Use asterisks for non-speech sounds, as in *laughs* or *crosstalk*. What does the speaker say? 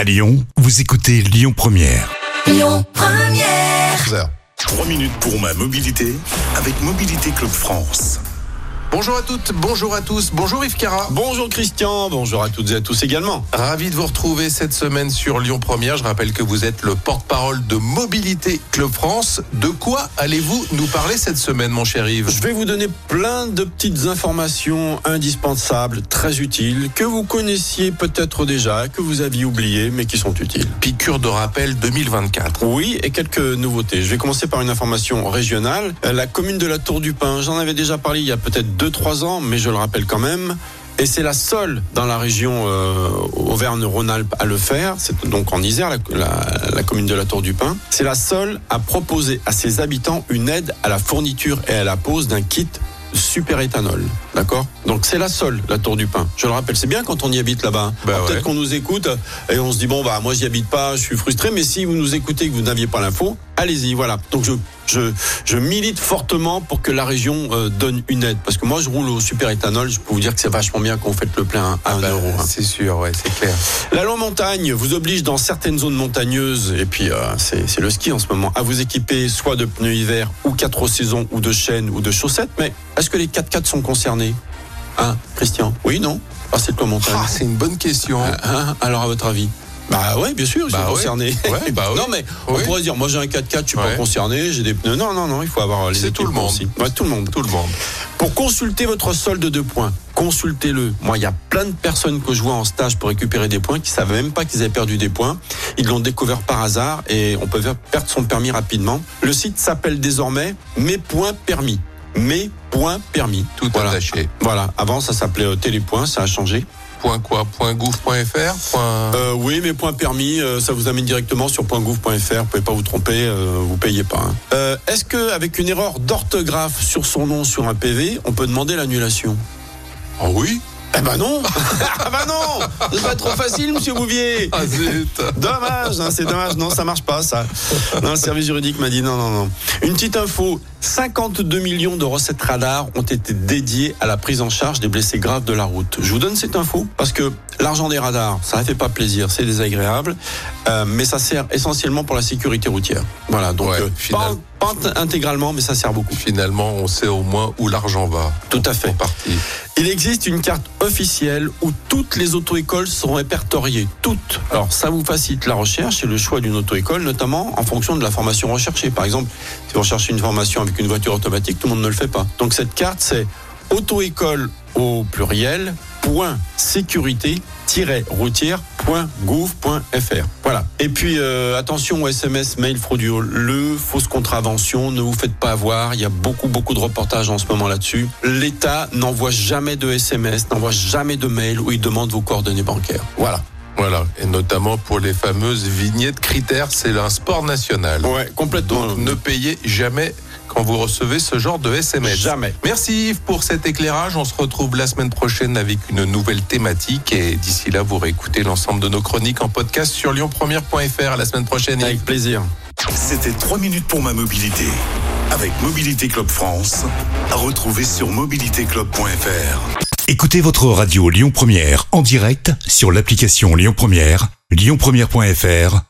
À Lyon, vous écoutez Lyon Première. Lyon Première. heures. 3 minutes pour ma mobilité avec Mobilité Club France. Bonjour à toutes, bonjour à tous, bonjour Yves Cara. Bonjour Christian, bonjour à toutes et à tous également. Ravi de vous retrouver cette semaine sur Lyon Première. Je rappelle que vous êtes le porte-parole de Mobilité Club France. De quoi allez-vous nous parler cette semaine, mon cher Yves? Je vais vous donner plein de petites informations indispensables, très utiles, que vous connaissiez peut-être déjà, que vous aviez oubliées, mais qui sont utiles. Piqûre de rappel 2024. Oui, et quelques nouveautés. Je vais commencer par une information régionale. Euh, La commune de la Tour du Pin, j'en avais déjà parlé il y a peut-être 2-3 ans, mais je le rappelle quand même. Et c'est la seule dans la région euh, Auvergne-Rhône-Alpes à le faire. C'est donc en Isère, la, la- la commune de la Tour du Pin. C'est la seule à proposer à ses habitants une aide à la fourniture et à la pose d'un kit super éthanol. D'accord? Donc c'est la seule, la Tour du Pin. Je le rappelle, c'est bien quand on y habite là-bas. Bah ouais. Peut-être qu'on nous écoute et on se dit bon bah moi j'y habite pas, je suis frustré. Mais si vous nous écoutez et que vous n'aviez pas l'info, allez-y. Voilà. Donc je je je milite fortement pour que la région euh, donne une aide parce que moi je roule au super éthanol. Je peux vous dire que c'est vachement bien qu'on fait le plein à 1 Bah, euro. hein. C'est sûr, ouais, c'est clair. La loi montagne vous oblige dans certaines zones montagneuses, et puis euh, c'est le ski en ce moment, à vous équiper soit de pneus hiver ou quatre saisons ou de chaînes ou de chaussettes. Mais est-ce que les 4x4 sont concernés? Hein, Christian? Oui, non? Ah, c'est le loi montagne. Ah, c'est une bonne question. Hein, alors à votre avis? Bah ouais, bien sûr, ils Bah sont ouais. concernés. Ouais, bah. *laughs* Non mais on pourrait dire, moi j'ai un 4x4, je suis pas concerné, j'ai des pneus. Non, non, non, il faut avoir les C'est tout le monde. aussi. Ouais, tout le monde. Tout le monde. Pour consulter votre solde de points, consultez-le. Moi, il y a plein de personnes que je vois en stage pour récupérer des points qui savaient même pas qu'ils avaient perdu des points. Ils l'ont découvert par hasard et on peut perdre son permis rapidement. Le site s'appelle désormais Mes points permis. Mes points permis. Tout voilà. attaché. Voilà. Avant, ça s'appelait euh, Télépoints, ça a changé. Point quoi? Point gouv.fr Point... Euh, oui, mes points permis, euh, ça vous amène directement sur .gouv.fr. Vous pouvez pas vous tromper, euh, vous payez pas. hein. Euh, Est-ce que avec une erreur d'orthographe sur son nom sur un PV, on peut demander l'annulation? Oh oui Eh ben non *laughs* Ah ben non C'est pas trop facile, monsieur Bouvier Ah zut Dommage, hein, c'est dommage. Non, ça marche pas, ça. Non, le service juridique m'a dit non, non, non. Une petite info 52 millions de recettes radar ont été dédiées à la prise en charge des blessés graves de la route. Je vous donne cette info parce que l'argent des radars, ça ne fait pas plaisir, c'est désagréable, euh, mais ça sert essentiellement pour la sécurité routière. Voilà, donc Ouais, euh, final- pas, pas intégralement, mais ça sert beaucoup. Finalement, on sait au moins où l'argent va. Tout à fait. Partie. Il existe une carte officielle où toutes les auto-écoles sont répertoriées. Toutes. Alors, ça vous facilite la recherche et le choix d'une auto-école, notamment en fonction de la formation recherchée. Par exemple, si vous recherchez une formation avec une voiture automatique, tout le monde ne le fait pas. Donc, cette carte, c'est auto-école au pluriel, point sécurité, routière.gouv.fr. Voilà. Et puis euh, attention aux SMS, mail frauduleux, fausse contravention, ne vous faites pas avoir. Il y a beaucoup beaucoup de reportages en ce moment là-dessus. L'État n'envoie jamais de SMS, n'envoie jamais de mail où il demande vos coordonnées bancaires. Voilà. Voilà. Et notamment pour les fameuses vignettes critères, c'est un sport national. Ouais, complètement. Donc ne payez jamais quand vous recevez ce genre de SMS. Jamais. Merci Yves pour cet éclairage. On se retrouve la semaine prochaine avec une nouvelle thématique. Et d'ici là, vous réécoutez l'ensemble de nos chroniques en podcast sur lyonpremière.fr. À la semaine prochaine. Yves. Avec plaisir. C'était 3 minutes pour ma mobilité avec Mobilité Club France. À retrouver sur mobilitéclub.fr. Écoutez votre radio Lyon Première en direct sur l'application Lyon Première, lyonpremière.fr